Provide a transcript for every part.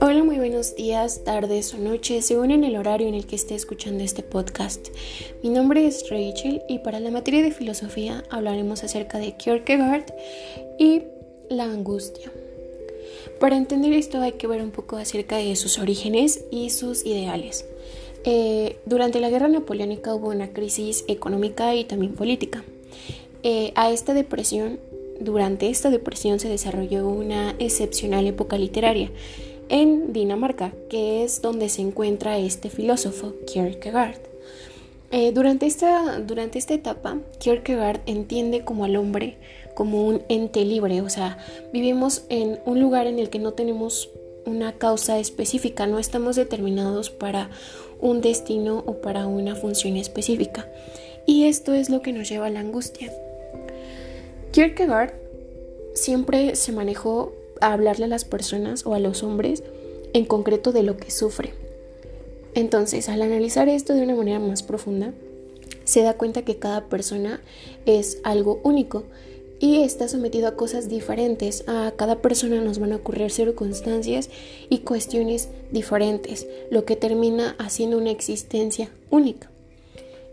Hola, muy buenos días, tardes o noches, según en el horario en el que esté escuchando este podcast. Mi nombre es Rachel y para la materia de filosofía hablaremos acerca de Kierkegaard y la angustia. Para entender esto hay que ver un poco acerca de sus orígenes y sus ideales. Eh, durante la guerra napoleónica hubo una crisis económica y también política. Eh, a esta depresión, durante esta depresión se desarrolló una excepcional época literaria en Dinamarca, que es donde se encuentra este filósofo, Kierkegaard. Eh, durante, esta, durante esta etapa, Kierkegaard entiende como al hombre como un ente libre, o sea, vivimos en un lugar en el que no tenemos una causa específica, no estamos determinados para un destino o para una función específica. Y esto es lo que nos lleva a la angustia. Kierkegaard siempre se manejó a hablarle a las personas o a los hombres en concreto de lo que sufre. Entonces, al analizar esto de una manera más profunda, se da cuenta que cada persona es algo único y está sometido a cosas diferentes. A cada persona nos van a ocurrir circunstancias y cuestiones diferentes, lo que termina haciendo una existencia única.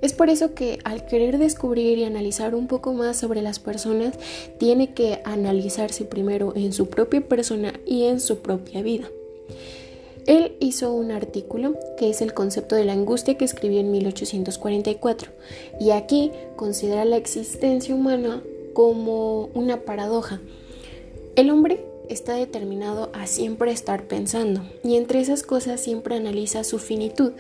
Es por eso que al querer descubrir y analizar un poco más sobre las personas, tiene que analizarse primero en su propia persona y en su propia vida. Él hizo un artículo que es el concepto de la angustia que escribió en 1844 y aquí considera la existencia humana como una paradoja. El hombre está determinado a siempre estar pensando y entre esas cosas siempre analiza su finitud,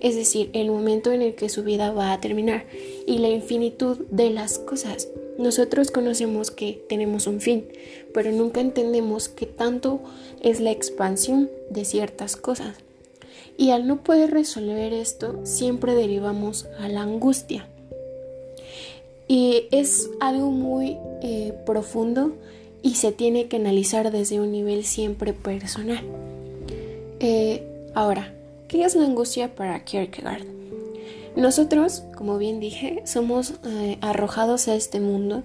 es decir, el momento en el que su vida va a terminar y la infinitud de las cosas. Nosotros conocemos que tenemos un fin, pero nunca entendemos que tanto es la expansión de ciertas cosas. Y al no poder resolver esto, siempre derivamos a la angustia. Y es algo muy eh, profundo y se tiene que analizar desde un nivel siempre personal. Eh, ahora, ¿qué es la angustia para Kierkegaard? Nosotros, como bien dije, somos eh, arrojados a este mundo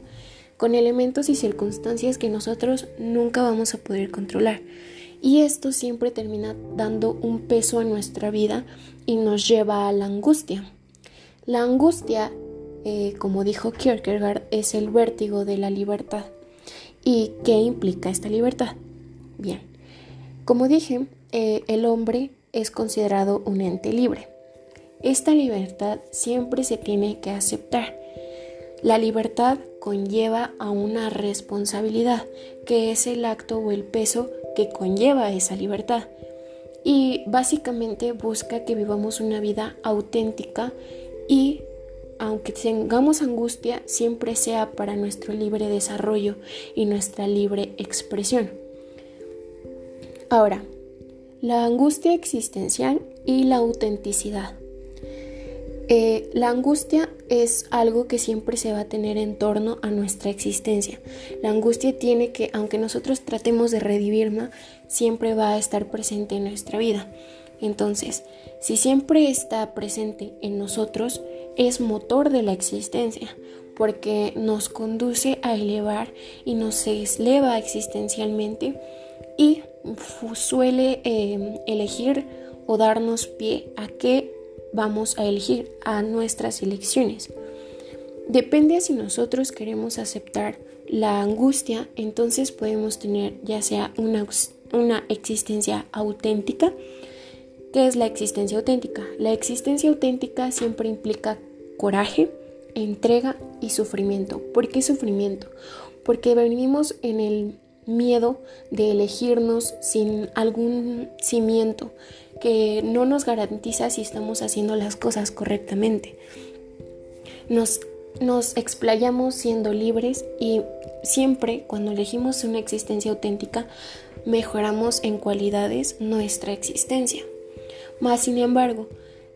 con elementos y circunstancias que nosotros nunca vamos a poder controlar. Y esto siempre termina dando un peso a nuestra vida y nos lleva a la angustia. La angustia, eh, como dijo Kierkegaard, es el vértigo de la libertad. ¿Y qué implica esta libertad? Bien, como dije, eh, el hombre es considerado un ente libre. Esta libertad siempre se tiene que aceptar. La libertad conlleva a una responsabilidad, que es el acto o el peso que conlleva esa libertad. Y básicamente busca que vivamos una vida auténtica y aunque tengamos angustia, siempre sea para nuestro libre desarrollo y nuestra libre expresión. Ahora, la angustia existencial y la autenticidad. Eh, la angustia es algo que siempre se va a tener en torno a nuestra existencia. La angustia tiene que, aunque nosotros tratemos de redivirla, siempre va a estar presente en nuestra vida. Entonces, si siempre está presente en nosotros, es motor de la existencia, porque nos conduce a elevar y nos eleva existencialmente y suele em, elegir o darnos pie a qué vamos a elegir, a nuestras elecciones. Depende si nosotros queremos aceptar la angustia, entonces podemos tener ya sea una, una existencia auténtica, ¿Qué es la existencia auténtica? La existencia auténtica siempre implica coraje, entrega y sufrimiento. ¿Por qué sufrimiento? Porque venimos en el miedo de elegirnos sin algún cimiento que no nos garantiza si estamos haciendo las cosas correctamente. Nos, nos explayamos siendo libres y siempre cuando elegimos una existencia auténtica mejoramos en cualidades nuestra existencia. Más sin embargo,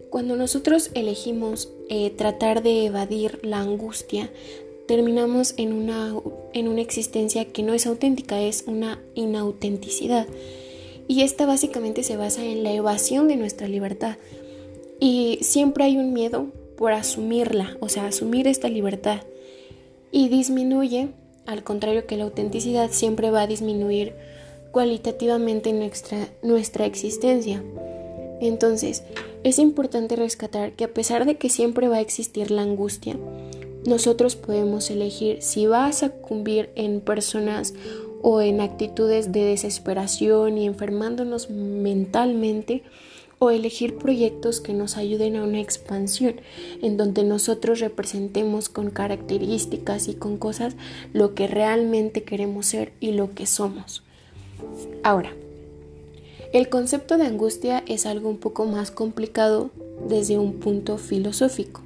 cuando nosotros elegimos eh, tratar de evadir la angustia, terminamos en una, en una existencia que no es auténtica, es una inautenticidad. Y esta básicamente se basa en la evasión de nuestra libertad. Y siempre hay un miedo por asumirla, o sea, asumir esta libertad. Y disminuye al contrario que la autenticidad, siempre va a disminuir cualitativamente nuestra, nuestra existencia. Entonces, es importante rescatar que a pesar de que siempre va a existir la angustia, nosotros podemos elegir si va a sucumbir en personas o en actitudes de desesperación y enfermándonos mentalmente o elegir proyectos que nos ayuden a una expansión, en donde nosotros representemos con características y con cosas lo que realmente queremos ser y lo que somos. Ahora, el concepto de angustia es algo un poco más complicado desde un punto filosófico.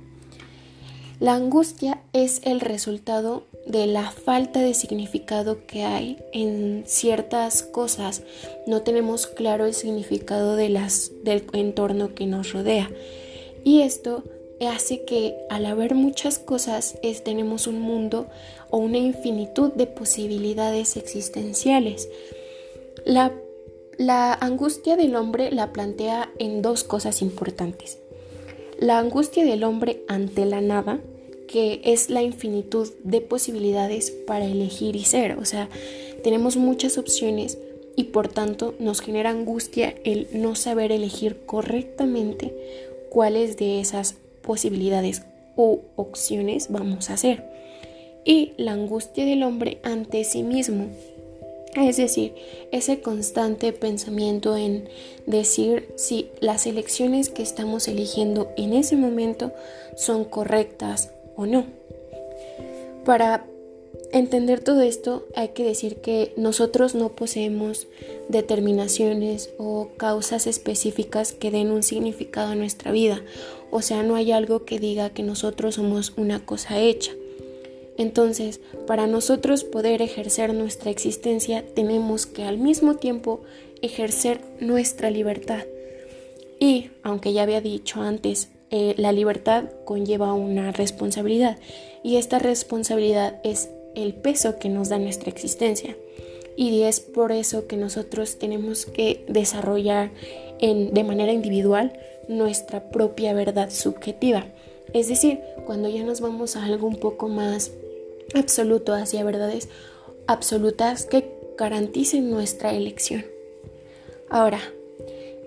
La angustia es el resultado de la falta de significado que hay en ciertas cosas. No tenemos claro el significado de las, del entorno que nos rodea. Y esto hace que al haber muchas cosas tenemos un mundo o una infinitud de posibilidades existenciales. La, la angustia del hombre la plantea en dos cosas importantes. La angustia del hombre ante la nada, que es la infinitud de posibilidades para elegir y ser. O sea, tenemos muchas opciones y por tanto nos genera angustia el no saber elegir correctamente cuáles de esas posibilidades o opciones vamos a hacer. Y la angustia del hombre ante sí mismo, es decir, ese constante pensamiento en decir si las elecciones que estamos eligiendo en ese momento son correctas o no. Para entender todo esto hay que decir que nosotros no poseemos determinaciones o causas específicas que den un significado a nuestra vida. O sea, no hay algo que diga que nosotros somos una cosa hecha. Entonces, para nosotros poder ejercer nuestra existencia, tenemos que al mismo tiempo ejercer nuestra libertad. Y, aunque ya había dicho antes, eh, la libertad conlleva una responsabilidad y esta responsabilidad es el peso que nos da nuestra existencia. Y es por eso que nosotros tenemos que desarrollar de manera individual nuestra propia verdad subjetiva. Es decir, cuando ya nos vamos a algo un poco más absoluto hacia verdades absolutas que garanticen nuestra elección. Ahora,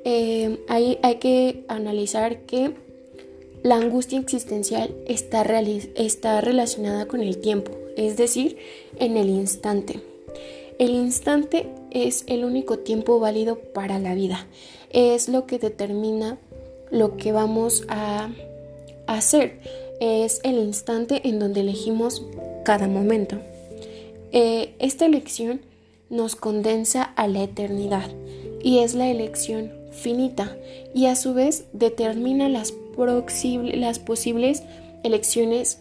eh, hay que analizar que la angustia existencial está, está relacionada con el tiempo, es decir, en el instante. El instante es el único tiempo válido para la vida. Es lo que determina lo que vamos a hacer. Es el instante en donde elegimos cada momento. Eh, esta elección nos condensa a la eternidad y es la elección finita y a su vez determina las, las posibles elecciones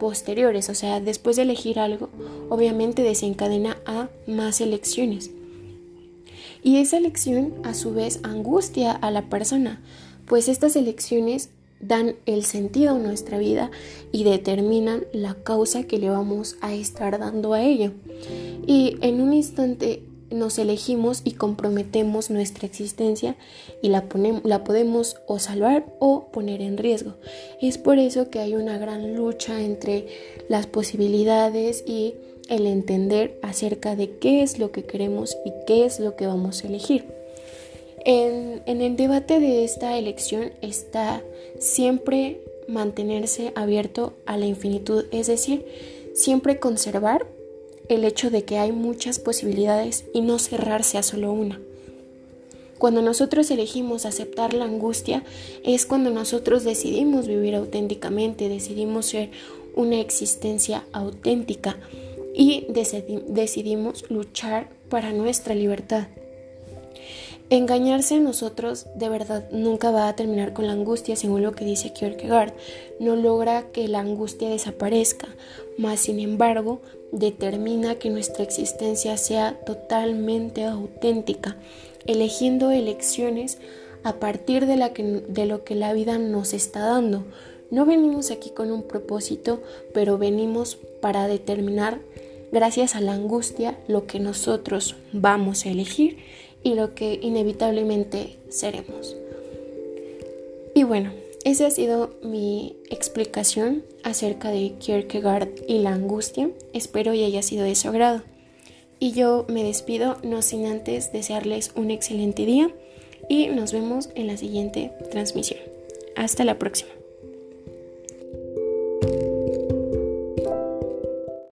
posteriores, o sea, después de elegir algo, obviamente desencadena a más elecciones. Y esa elección a su vez angustia a la persona, pues estas elecciones dan el sentido a nuestra vida y determinan la causa que le vamos a estar dando a ello. Y en un instante nos elegimos y comprometemos nuestra existencia y la, la podemos o salvar o poner en riesgo. Es por eso que hay una gran lucha entre las posibilidades y el entender acerca de qué es lo que queremos y qué es lo que vamos a elegir. En, el debate de esta elección está siempre mantenerse abierto a la infinitud, es decir, siempre conservar el hecho de que hay muchas posibilidades y no cerrarse a solo una. Cuando nosotros elegimos aceptar la angustia es cuando nosotros decidimos vivir auténticamente, decidimos ser una existencia auténtica y decidimos luchar para nuestra libertad. Engañarse a nosotros de verdad nunca va a terminar con la angustia, según lo que dice Kierkegaard. No logra que la angustia desaparezca, mas sin embargo determina que nuestra existencia sea totalmente auténtica, eligiendo elecciones a partir de, lo que la vida nos está dando. No venimos aquí con un propósito, pero venimos para determinar, gracias a la angustia, lo que nosotros vamos a elegir y lo que inevitablemente seremos. Y bueno, esa ha sido mi explicación acerca de Kierkegaard y la angustia. Espero y haya sido de su agrado. Y yo me despido no sin antes desearles un excelente día y nos vemos en la siguiente transmisión. Hasta la próxima.